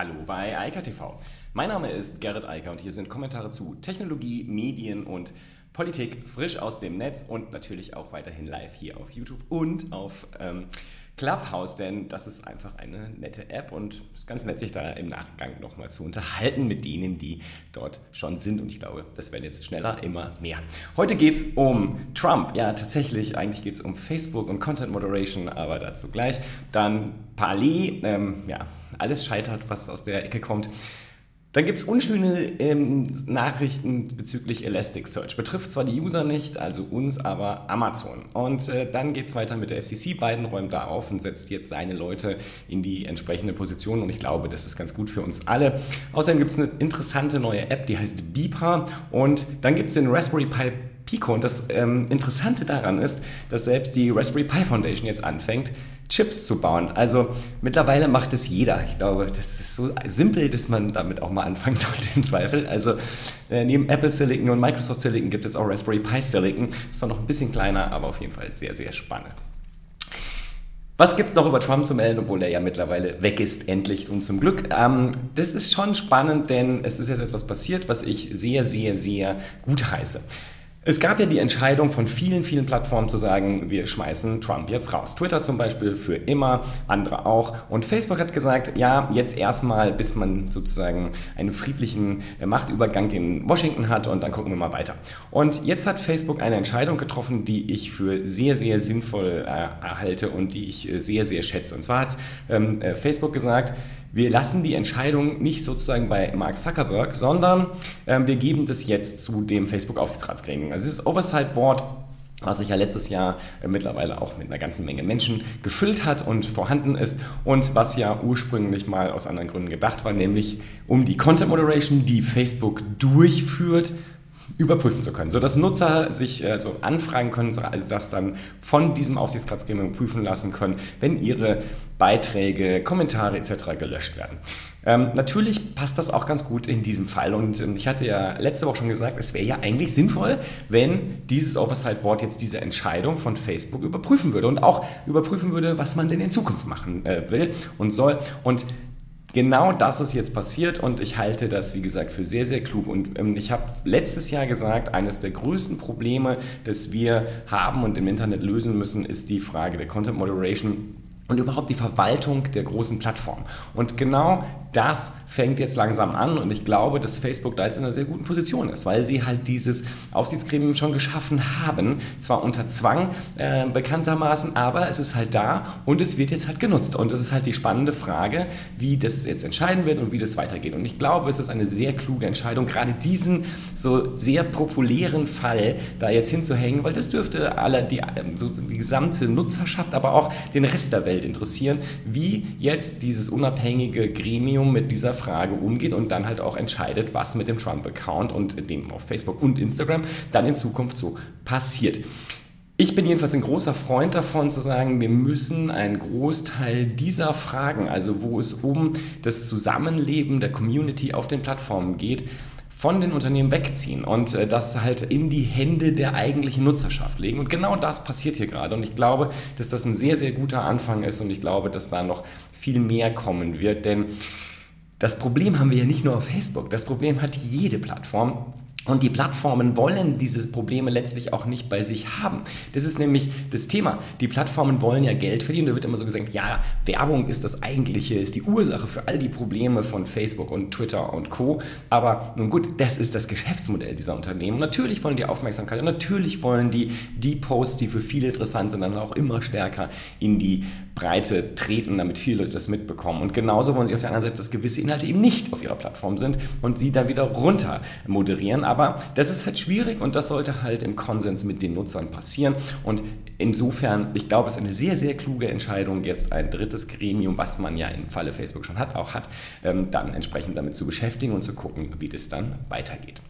Hallo bei Eika TV. Mein Name ist Gerrit Eiker und hier sind Kommentare zu Technologie, Medien und Politik frisch aus dem Netz und natürlich auch weiterhin live hier auf YouTube und auf ähm, Clubhouse, denn das ist einfach eine nette App und es ist ganz nett, sich da im Nachgang nochmal zu unterhalten mit denen, die dort schon sind. Und ich glaube, das werden jetzt schneller immer mehr. Heute geht es um Trump. Ja, tatsächlich, eigentlich geht es um Facebook und Content Moderation, aber dazu gleich. Dann Parley, ähm, ja, alles scheitert, was aus der Ecke kommt. Dann gibt es unschöne ähm, Nachrichten bezüglich Elasticsearch. Betrifft zwar die User nicht, also uns, aber Amazon. Und äh, dann geht es weiter mit der FCC. Biden räumt da auf und setzt jetzt seine Leute in die entsprechende Position. Und ich glaube, das ist ganz gut für uns alle. Außerdem gibt es eine interessante neue App, die heißt Beeper. Und dann gibt es den Raspberry Pi Pico. Und das ähm, Interessante daran ist, dass selbst die Raspberry Pi Foundation jetzt anfängt, Chips zu bauen. Also mittlerweile macht es jeder. Ich glaube, das ist so simpel, dass man damit auch mal anfangen sollte im Zweifel. Also äh, neben Apple Silicon und Microsoft Silicon gibt es auch Raspberry Pi Silicon. Ist zwar noch ein bisschen kleiner, aber auf jeden Fall sehr, sehr spannend. Was gibt es noch über Trump zu melden, obwohl er ja mittlerweile weg ist, endlich und zum Glück? Ähm, das ist schon spannend, denn es ist jetzt etwas passiert, was ich sehr, sehr, sehr gut heiße. Es gab ja die Entscheidung von vielen, vielen Plattformen zu sagen, wir schmeißen Trump jetzt raus. Twitter zum Beispiel für immer, andere auch. Und Facebook hat gesagt, ja, jetzt erstmal, bis man sozusagen einen friedlichen äh, Machtübergang in Washington hat und dann gucken wir mal weiter. Und jetzt hat Facebook eine Entscheidung getroffen, die ich für sehr, sehr sinnvoll äh, erhalte und die ich äh, sehr, sehr schätze. Und zwar hat ähm, äh, Facebook gesagt, wir lassen die Entscheidung nicht sozusagen bei Mark Zuckerberg, sondern ähm, wir geben das jetzt zu dem Facebook-Aufsichtsratsgremium. Also dieses Oversight Board was sich ja letztes Jahr äh, mittlerweile auch mit einer ganzen Menge Menschen gefüllt hat und vorhanden ist und was ja ursprünglich mal aus anderen Gründen gedacht war, nämlich um die Content Moderation, die Facebook durchführt, überprüfen zu können, sodass Nutzer sich äh, so anfragen können, also das dann von diesem Aufsichtsratsgremium prüfen lassen können, wenn ihre Beiträge, Kommentare etc. gelöscht werden. Ähm, natürlich passt das auch ganz gut in diesem Fall und ähm, ich hatte ja letzte Woche schon gesagt, es wäre ja eigentlich sinnvoll, wenn dieses Oversight Board jetzt diese Entscheidung von Facebook überprüfen würde und auch überprüfen würde, was man denn in Zukunft machen äh, will und soll und genau das ist jetzt passiert und ich halte das, wie gesagt, für sehr, sehr klug. Und ähm, ich habe letztes Jahr gesagt, eines der größten Probleme, das wir haben und im Internet lösen müssen, ist die Frage der Content Moderation und überhaupt die Verwaltung der großen Plattformen. Und genau das fängt jetzt langsam an und ich glaube, dass Facebook da jetzt in einer sehr guten Position ist, weil sie halt dieses Aufsichtsgremium schon geschaffen haben, zwar unter Zwang äh, bekanntermaßen, aber es ist halt da und es wird jetzt halt genutzt. Und es ist halt die spannende Frage, wie das jetzt entscheiden wird und wie das weitergeht. Und ich glaube, es ist eine sehr kluge Entscheidung, gerade diesen so sehr populären Fall da jetzt hinzuhängen, weil das dürfte alle die, ähm, so die gesamte Nutzerschaft, aber auch den Rest der Welt interessieren, wie jetzt dieses unabhängige Gremium Gremium mit dieser Frage umgeht und dann halt auch entscheidet, was mit dem Trump-Account und dem auf Facebook und Instagram dann in Zukunft so passiert. Ich bin jedenfalls ein großer Freund davon zu sagen, wir müssen einen Großteil dieser Fragen, also wo es um das Zusammenleben der Community auf den Plattformen geht, von den Unternehmen wegziehen und äh, das halt in die Hände der eigentlichen Nutzerschaft legen. Und genau das passiert hier gerade. Und ich glaube, dass das ein sehr, sehr guter Anfang ist und ich glaube, dass da noch viel mehr kommen wird. Denn das Problem haben wir ja nicht nur auf Facebook, das Problem hat jede Plattform. Und die Plattformen wollen diese Probleme letztlich auch nicht bei sich haben. Das ist nämlich das Thema. Die Plattformen wollen ja Geld verdienen. Da wird immer so gesagt, ja, Werbung ist das eigentliche, ist die Ursache für all die Probleme von Facebook und Twitter und Co. Aber nun gut, das ist das Geschäftsmodell dieser Unternehmen. Natürlich wollen die Aufmerksamkeit und natürlich wollen die die Posts, die für viele interessant sind, dann auch immer stärker in die Breite treten, damit viele Leute das mitbekommen. Und genauso wollen sie auf der anderen Seite, dass gewisse Inhalte eben nicht auf ihrer Plattform sind und sie dann wieder runter moderieren. Aber das ist halt schwierig und das sollte halt im Konsens mit den Nutzern passieren. Und insofern, ich glaube, es ist eine sehr, sehr kluge Entscheidung, jetzt ein drittes Gremium, was man ja im Falle Facebook schon hat, auch hat, ähm, dann entsprechend damit zu beschäftigen und zu gucken, wie das dann weitergeht.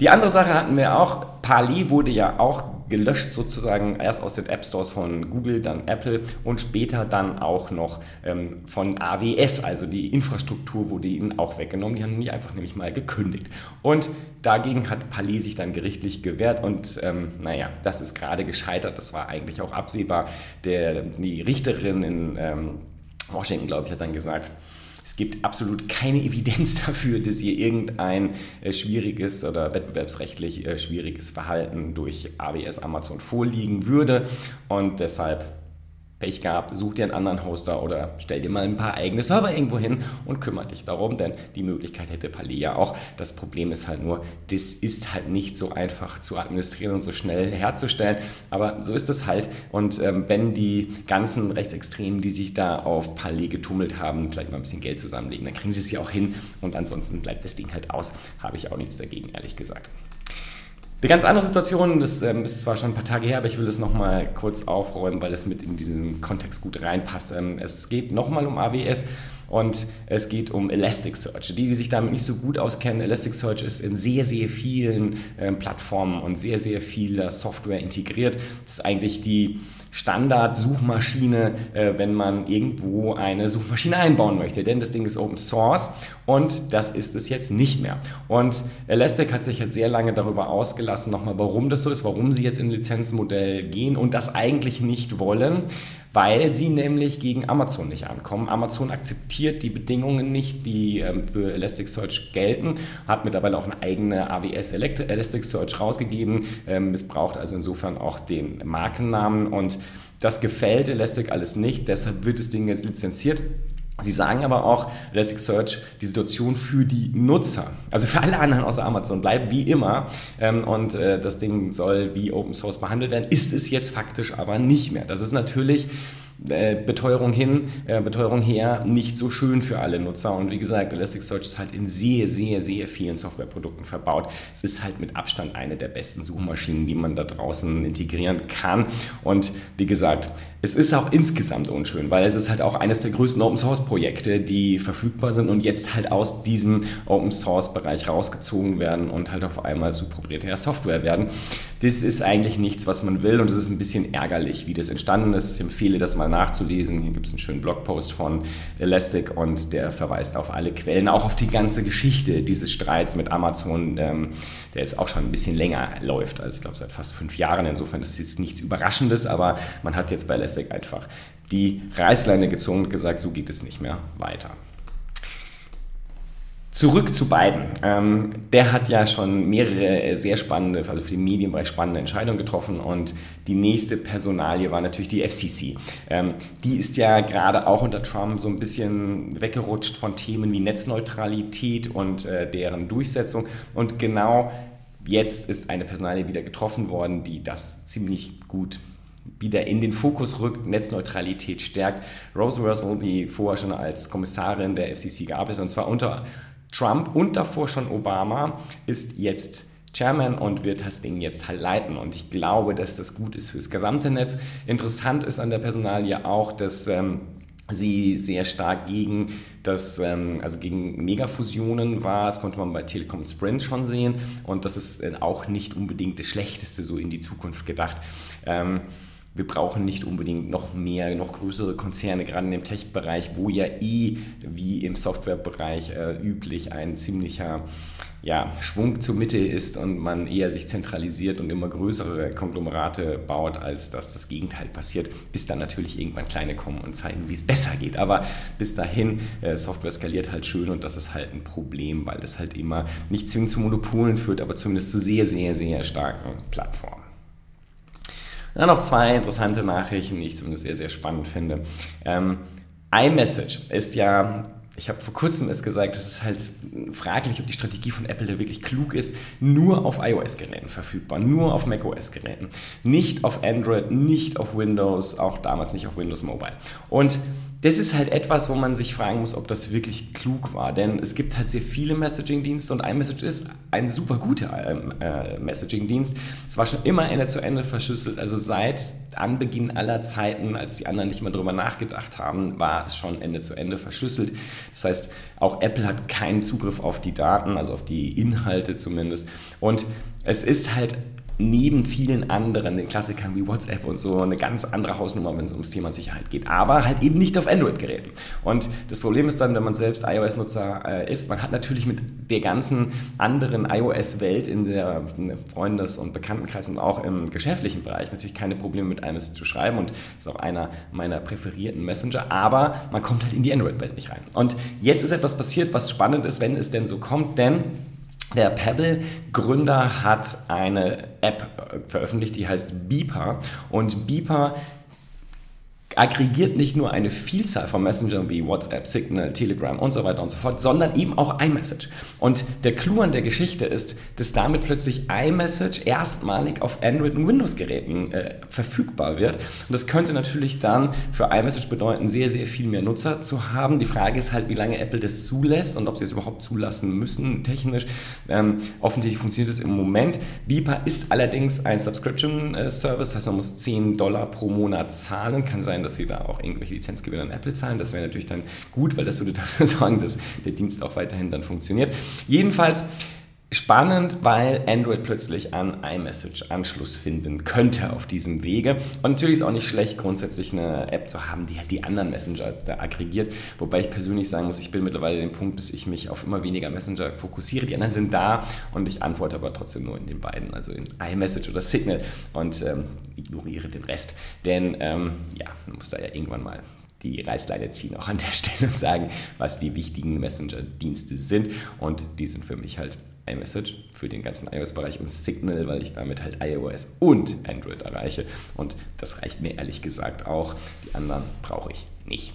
Die andere Sache hatten wir auch, Parley wurde ja auch gelöscht sozusagen, erst aus den App Stores von Google, dann Apple und später dann auch noch ähm, von AWS, also die Infrastruktur wurde ihnen auch weggenommen, die haben die einfach nämlich mal gekündigt. Und dagegen hat Parley sich dann gerichtlich gewehrt und ähm, naja, das ist gerade gescheitert, das war eigentlich auch absehbar. Der, die Richterin in ähm, Washington, glaube ich, hat dann gesagt, Es gibt absolut keine Evidenz dafür, dass hier irgendein äh, schwieriges oder wettbewerbsrechtlich äh, schwieriges Verhalten durch AWS Amazon vorliegen würde. Und deshalb Pech gehabt, such dir einen anderen Hoster oder stell dir mal ein paar eigene Server irgendwo hin und kümmere dich darum, denn die Möglichkeit hätte Palea ja auch. Das Problem ist halt nur, das ist halt nicht so einfach zu administrieren und so schnell herzustellen, aber so ist es halt. Und ähm, wenn die ganzen Rechtsextremen, die sich da auf Palais getummelt haben, vielleicht mal ein bisschen Geld zusammenlegen, dann kriegen sie es ja auch hin und ansonsten bleibt das Ding halt aus. Habe ich auch nichts dagegen, ehrlich gesagt. Eine ganz andere Situation, das ähm, ist zwar schon ein paar Tage her, aber ich will das nochmal kurz aufräumen, weil es mit in diesen Kontext gut reinpasst. Ähm, es geht nochmal um AWS und es geht um Elasticsearch. Die, die sich damit nicht so gut auskennen, Elasticsearch ist in sehr, sehr vielen ähm, Plattformen und sehr, sehr vieler Software integriert. Das ist eigentlich die Standard-Suchmaschine, äh, wenn man irgendwo eine Suchmaschine einbauen möchte. Denn das Ding ist Open Source und das ist es jetzt nicht mehr. Und Elastic hat sich jetzt sehr lange darüber ausgelassen, nochmal, warum das so ist, warum sie jetzt in Lizenzmodell gehen und das eigentlich nicht wollen weil sie nämlich gegen Amazon nicht ankommen. Amazon akzeptiert die Bedingungen nicht, die ähm, für Elasticsearch gelten, hat mittlerweile auch eine eigene AWS Elasticsearch rausgegeben, ähm, missbraucht also insofern auch den Markennamen und das gefällt Elastic alles nicht, deshalb wird das Ding jetzt lizenziert. Sie sagen aber auch, Elasticsearch, die Situation für die Nutzer, also für alle anderen außer Amazon, bleibt wie immer ähm, und äh, das Ding soll wie Open Source behandelt werden, ist es jetzt faktisch aber nicht mehr. Das ist natürlich äh, Beteuerung hin, äh, Beteuerung her nicht so schön für alle Nutzer. Und wie gesagt, Elasticsearch ist halt in sehr, sehr, sehr vielen Softwareprodukten verbaut. Es ist halt mit Abstand eine der besten Suchmaschinen, die man da draußen integrieren kann. Und wie gesagt, es ist auch insgesamt unschön, weil es ist halt auch eines der größten Open Source Projekte, die verfügbar sind und jetzt halt aus diesem Open Source Bereich rausgezogen werden und halt auf einmal zu proprietärer Software werden. Das ist eigentlich nichts, was man will und es ist ein bisschen ärgerlich, wie das entstanden ist. Ich empfehle das mal nachzulesen. Hier gibt es einen schönen Blogpost von Elastic und der verweist auf alle Quellen, auch auf die ganze Geschichte dieses Streits mit Amazon, ähm, der jetzt auch schon ein bisschen länger läuft, also ich glaube seit fast fünf Jahren. Insofern ist jetzt nichts Überraschendes, aber man hat jetzt bei Elastic Classic einfach die Reißleine gezogen und gesagt, so geht es nicht mehr weiter. Zurück zu Biden. Ähm, der hat ja schon mehrere sehr spannende, also für den Medienbereich spannende Entscheidungen getroffen und die nächste Personalie war natürlich die FCC. Ähm, die ist ja gerade auch unter Trump so ein bisschen weggerutscht von Themen wie Netzneutralität und äh, deren Durchsetzung und genau jetzt ist eine Personalie wieder getroffen worden, die das ziemlich gut wieder in den Fokus rückt, Netzneutralität stärkt. Rose Russell, die vorher schon als Kommissarin der FCC gearbeitet hat, und zwar unter Trump und davor schon Obama, ist jetzt Chairman und wird das Ding jetzt halt leiten. Und ich glaube, dass das gut ist fürs gesamte Netz. Interessant ist an der Personalie auch, dass ähm, sie sehr stark gegen das, ähm, also gegen Megafusionen war. Das konnte man bei Telekom Sprint schon sehen. Und das ist äh, auch nicht unbedingt das Schlechteste so in die Zukunft gedacht. Ähm, wir brauchen nicht unbedingt noch mehr, noch größere Konzerne, gerade in dem Tech-Bereich, wo ja eh wie im Software-Bereich äh, üblich ein ziemlicher ja, Schwung zur Mitte ist und man eher sich zentralisiert und immer größere Konglomerate baut, als dass das Gegenteil passiert, bis dann natürlich irgendwann kleine kommen und zeigen, wie es besser geht. Aber bis dahin, äh, Software skaliert halt schön und das ist halt ein Problem, weil es halt immer nicht zwingend zu Monopolen führt, aber zumindest zu sehr, sehr, sehr starken Plattformen. Dann noch zwei interessante Nachrichten, die ich zumindest sehr, sehr spannend finde. Ähm, iMessage ist ja ich habe vor kurzem es gesagt, es ist halt fraglich, ob die Strategie von Apple da wirklich klug ist, nur auf iOS-Geräten verfügbar, nur auf macOS-Geräten, nicht auf Android, nicht auf Windows, auch damals nicht auf Windows Mobile. Und das ist halt etwas, wo man sich fragen muss, ob das wirklich klug war. Denn es gibt halt sehr viele Messaging-Dienste und iMessage ist ein super guter ähm, äh, Messaging-Dienst. Es war schon immer Ende zu Ende verschlüsselt. Also seit Anbeginn aller Zeiten, als die anderen nicht mehr darüber nachgedacht haben, war es schon Ende zu Ende verschlüsselt. Das heißt, auch Apple hat keinen Zugriff auf die Daten, also auf die Inhalte zumindest. Und es ist halt neben vielen anderen, den Klassikern wie WhatsApp und so, eine ganz andere Hausnummer, wenn es ums Thema Sicherheit geht. Aber halt eben nicht auf Android-Geräten. Und das Problem ist dann, wenn man selbst iOS-Nutzer äh, ist, man hat natürlich mit der ganzen anderen iOS-Welt in der ne, Freundes- und Bekanntenkreis und auch im geschäftlichen Bereich natürlich keine Probleme mit iMessage zu schreiben und ist auch einer meiner präferierten Messenger. Aber man kommt halt in die Android-Welt nicht rein. Und jetzt ist etwas passiert, was spannend ist, wenn es denn so kommt, denn der Pebble-Gründer hat eine App veröffentlicht, die heißt Beeper. Und Beeper aggregiert nicht nur eine Vielzahl von Messengern wie WhatsApp, Signal, Telegram und so weiter und so fort, sondern eben auch iMessage. Und der Clou an der Geschichte ist, dass damit plötzlich iMessage erstmalig auf Android- und Windows-Geräten äh, verfügbar wird. Und das könnte natürlich dann für iMessage bedeuten, sehr, sehr viel mehr Nutzer zu haben. Die Frage ist halt, wie lange Apple das zulässt und ob sie es überhaupt zulassen müssen, technisch. Ähm, offensichtlich funktioniert es im Moment. Beeper ist allerdings ein Subscription-Service, das heißt, man muss 10 Dollar pro Monat zahlen. Kann sein, dass sie da auch irgendwelche Lizenzgewinne an Apple zahlen. Das wäre natürlich dann gut, weil das würde dafür sorgen, dass der Dienst auch weiterhin dann funktioniert. Jedenfalls Spannend, weil Android plötzlich an iMessage Anschluss finden könnte auf diesem Wege. Und natürlich ist auch nicht schlecht, grundsätzlich eine App zu haben, die halt die anderen Messenger aggregiert. Wobei ich persönlich sagen muss, ich bin mittlerweile den Punkt, dass ich mich auf immer weniger Messenger fokussiere. Die anderen sind da und ich antworte aber trotzdem nur in den beiden, also in iMessage oder Signal und ähm, ignoriere den Rest. Denn ähm, ja, man muss da ja irgendwann mal die Reißleine ziehen auch an der Stelle und sagen, was die wichtigen Messenger-Dienste sind. Und die sind für mich halt iMessage für den ganzen iOS-Bereich und Signal, weil ich damit halt iOS und Android erreiche. Und das reicht mir ehrlich gesagt auch. Die anderen brauche ich nicht.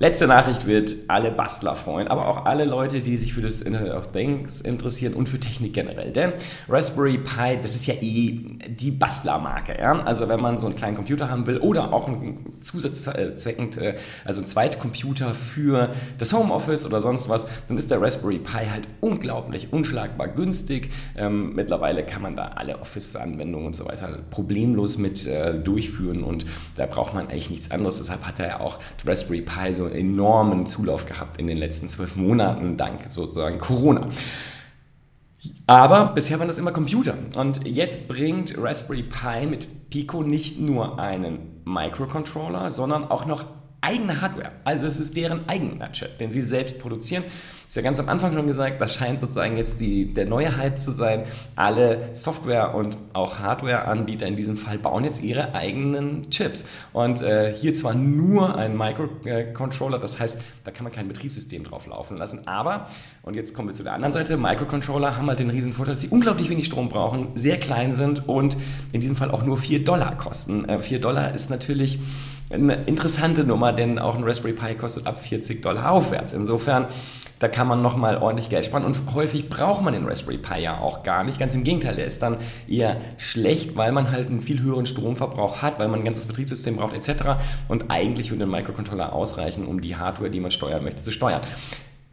Letzte Nachricht wird alle Bastler freuen, aber auch alle Leute, die sich für das Internet of Things interessieren und für Technik generell. Denn Raspberry Pi, das ist ja eh die Bastlermarke. Ja? Also wenn man so einen kleinen Computer haben will oder auch einen Zusatzzweck, äh, also einen Zweitcomputer für das Homeoffice oder sonst was, dann ist der Raspberry Pi halt unglaublich, unschlagbar günstig. Ähm, mittlerweile kann man da alle Office-Anwendungen und so weiter problemlos mit äh, durchführen und da braucht man eigentlich nichts anderes. Deshalb hat er ja auch Raspberry Pi so enormen Zulauf gehabt in den letzten zwölf Monaten, dank sozusagen Corona. Aber bisher waren das immer Computer. Und jetzt bringt Raspberry Pi mit Pico nicht nur einen Microcontroller, sondern auch noch eigene Hardware. Also es ist deren eigener Chip, den sie selbst produzieren. Ist ja ganz am Anfang schon gesagt, das scheint sozusagen jetzt die, der neue Hype zu sein. Alle Software- und auch Hardware-Anbieter in diesem Fall bauen jetzt ihre eigenen Chips. Und äh, hier zwar nur ein Microcontroller, das heißt, da kann man kein Betriebssystem drauf laufen lassen. Aber, und jetzt kommen wir zu der anderen Seite, Microcontroller haben halt den riesen Vorteil, dass sie unglaublich wenig Strom brauchen, sehr klein sind und in diesem Fall auch nur 4 Dollar kosten. Äh, 4 Dollar ist natürlich eine interessante Nummer, denn auch ein Raspberry Pi kostet ab 40 Dollar aufwärts. Insofern da kann man nochmal ordentlich Geld sparen und häufig braucht man den Raspberry Pi ja auch gar nicht. Ganz im Gegenteil, der ist dann eher schlecht, weil man halt einen viel höheren Stromverbrauch hat, weil man ein ganzes Betriebssystem braucht etc. Und eigentlich würde ein Microcontroller ausreichen, um die Hardware, die man steuern möchte, zu steuern.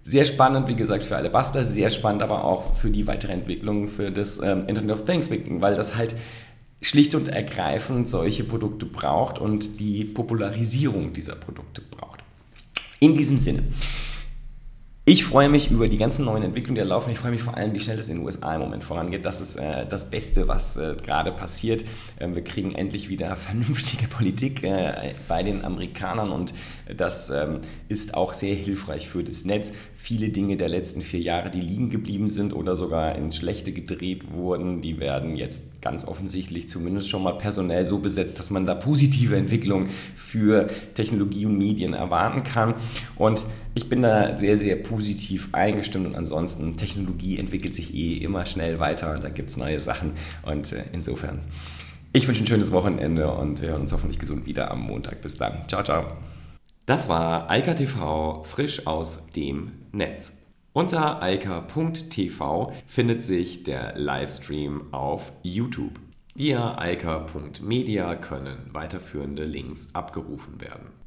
Sehr spannend, wie gesagt, für alle Bastler, sehr spannend aber auch für die weitere Entwicklung für das ähm, Internet of Things, weil das halt schlicht und ergreifend solche Produkte braucht und die Popularisierung dieser Produkte braucht. In diesem Sinne. Ich freue mich über die ganzen neuen Entwicklungen, die da laufen. Ich freue mich vor allem, wie schnell das in den USA im Moment vorangeht. Das ist äh, das Beste, was äh, gerade passiert. Ähm, wir kriegen endlich wieder vernünftige Politik äh, bei den Amerikanern und das ähm, ist auch sehr hilfreich für das Netz. Viele Dinge der letzten vier Jahre, die liegen geblieben sind oder sogar ins Schlechte gedreht wurden, die werden jetzt ganz offensichtlich zumindest schon mal personell so besetzt, dass man da positive Entwicklungen für Technologie und Medien erwarten kann. Und ich bin da sehr, sehr positiv eingestimmt und ansonsten, Technologie entwickelt sich eh immer schnell weiter und da gibt es neue Sachen und äh, insofern, ich wünsche ein schönes Wochenende und wir hören uns hoffentlich gesund wieder am Montag. Bis dann. Ciao, ciao. Das war Eika TV frisch aus dem Netz. Unter eika.tv findet sich der Livestream auf YouTube. Via eika.media können weiterführende Links abgerufen werden.